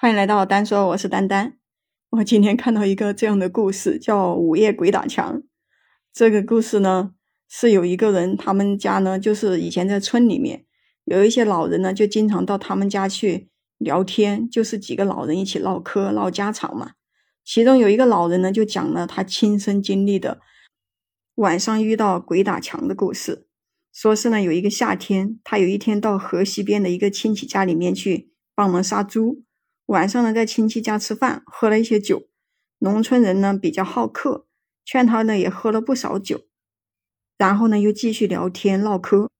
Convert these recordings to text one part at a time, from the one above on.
欢迎来到丹说，我是丹丹。我今天看到一个这样的故事，叫《午夜鬼打墙》。这个故事呢，是有一个人，他们家呢，就是以前在村里面有一些老人呢，就经常到他们家去聊天，就是几个老人一起唠嗑、唠家常嘛。其中有一个老人呢，就讲了他亲身经历的晚上遇到鬼打墙的故事。说是呢，有一个夏天，他有一天到河西边的一个亲戚家里面去帮忙杀猪。晚上呢，在亲戚家吃饭，喝了一些酒。农村人呢比较好客，劝他呢也喝了不少酒。然后呢，又继续聊天唠嗑。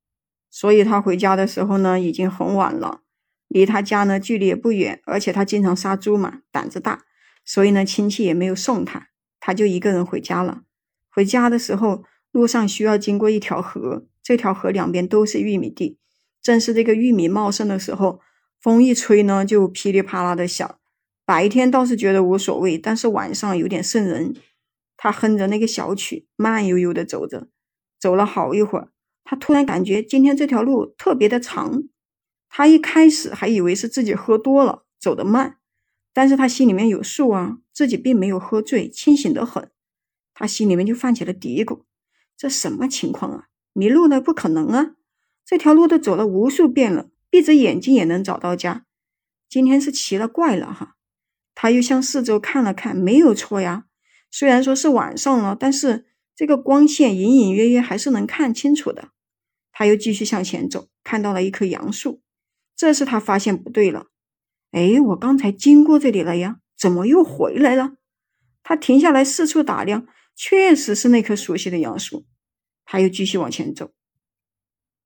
所以他回家的时候呢，已经很晚了。离他家呢距离也不远，而且他经常杀猪嘛，胆子大，所以呢亲戚也没有送他，他就一个人回家了。回家的时候，路上需要经过一条河，这条河两边都是玉米地，正是这个玉米茂盛的时候。风一吹呢，就噼里啪啦的响。白天倒是觉得无所谓，但是晚上有点瘆人。他哼着那个小曲，慢悠悠的走着，走了好一会儿，他突然感觉今天这条路特别的长。他一开始还以为是自己喝多了，走得慢，但是他心里面有数啊，自己并没有喝醉，清醒得很。他心里面就泛起了嘀咕：这什么情况啊？迷路了？不可能啊！这条路都走了无数遍了。闭着眼睛也能找到家，今天是奇了怪了哈！他又向四周看了看，没有错呀。虽然说是晚上了，但是这个光线隐隐约约还是能看清楚的。他又继续向前走，看到了一棵杨树，这是他发现不对了。哎，我刚才经过这里了呀，怎么又回来了？他停下来四处打量，确实是那棵熟悉的杨树。他又继续往前走。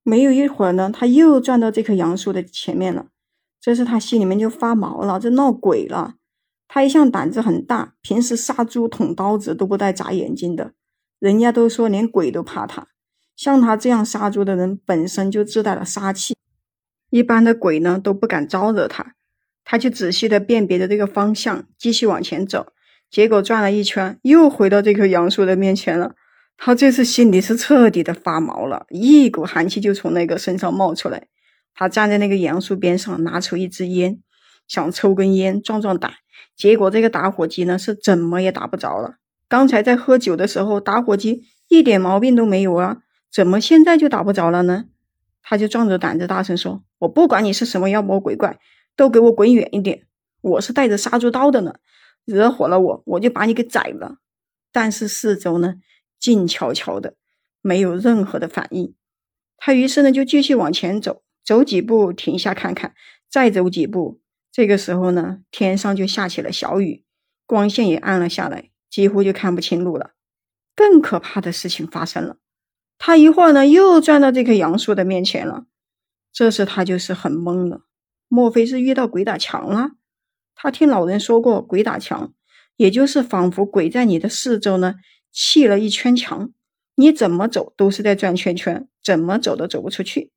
没有一会儿呢，他又转到这棵杨树的前面了。这时他心里面就发毛了，这闹鬼了。他一向胆子很大，平时杀猪捅刀子都不带眨眼睛的。人家都说连鬼都怕他，像他这样杀猪的人本身就自带了杀气，一般的鬼呢都不敢招惹他。他就仔细的辨别着这个方向，继续往前走。结果转了一圈，又回到这棵杨树的面前了。他这次心里是彻底的发毛了，一股寒气就从那个身上冒出来。他站在那个杨树边上，拿出一支烟，想抽根烟壮壮胆。结果这个打火机呢，是怎么也打不着了。刚才在喝酒的时候，打火机一点毛病都没有啊，怎么现在就打不着了呢？他就壮着胆子大声说：“我不管你是什么妖魔鬼怪，都给我滚远一点！我是带着杀猪刀的呢，惹火了我，我就把你给宰了。”但是四周呢？静悄悄的，没有任何的反应。他于是呢，就继续往前走，走几步停下看看，再走几步。这个时候呢，天上就下起了小雨，光线也暗了下来，几乎就看不清路了。更可怕的事情发生了，他一会儿呢，又转到这棵杨树的面前了。这时他就是很懵了，莫非是遇到鬼打墙了？他听老人说过，鬼打墙，也就是仿佛鬼在你的四周呢。砌了一圈墙，你怎么走都是在转圈圈，怎么走都走不出去。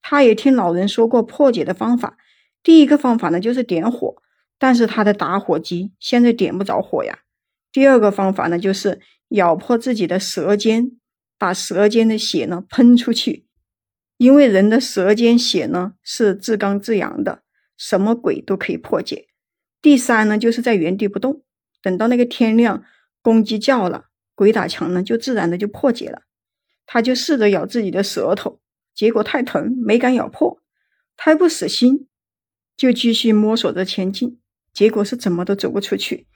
他也听老人说过破解的方法，第一个方法呢就是点火，但是他的打火机现在点不着火呀。第二个方法呢就是咬破自己的舌尖，把舌尖的血呢喷出去，因为人的舌尖血呢是至刚至阳的，什么鬼都可以破解。第三呢就是在原地不动，等到那个天亮，公鸡叫了。鬼打墙呢，就自然的就破解了。他就试着咬自己的舌头，结果太疼，没敢咬破。他还不死心，就继续摸索着前进，结果是怎么都走不出去。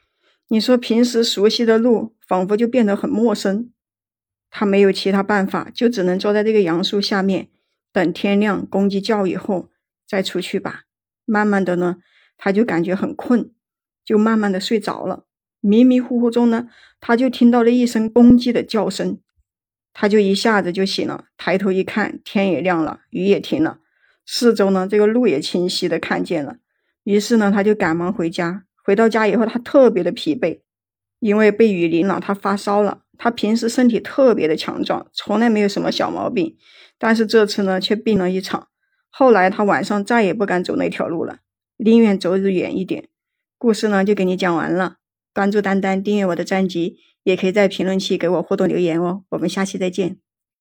你说平时熟悉的路，仿佛就变得很陌生。他没有其他办法，就只能坐在这个杨树下面，等天亮，公鸡叫以后再出去吧。慢慢的呢，他就感觉很困，就慢慢的睡着了。迷迷糊糊中呢，他就听到了一声公鸡的叫声，他就一下子就醒了。抬头一看，天也亮了，雨也停了，四周呢这个路也清晰的看见了。于是呢，他就赶忙回家。回到家以后，他特别的疲惫，因为被雨淋了，他发烧了。他平时身体特别的强壮，从来没有什么小毛病，但是这次呢却病了一场。后来他晚上再也不敢走那条路了，宁愿走远一点。故事呢就给你讲完了。关注丹丹，订阅我的专辑，也可以在评论区给我互动留言哦。我们下期再见。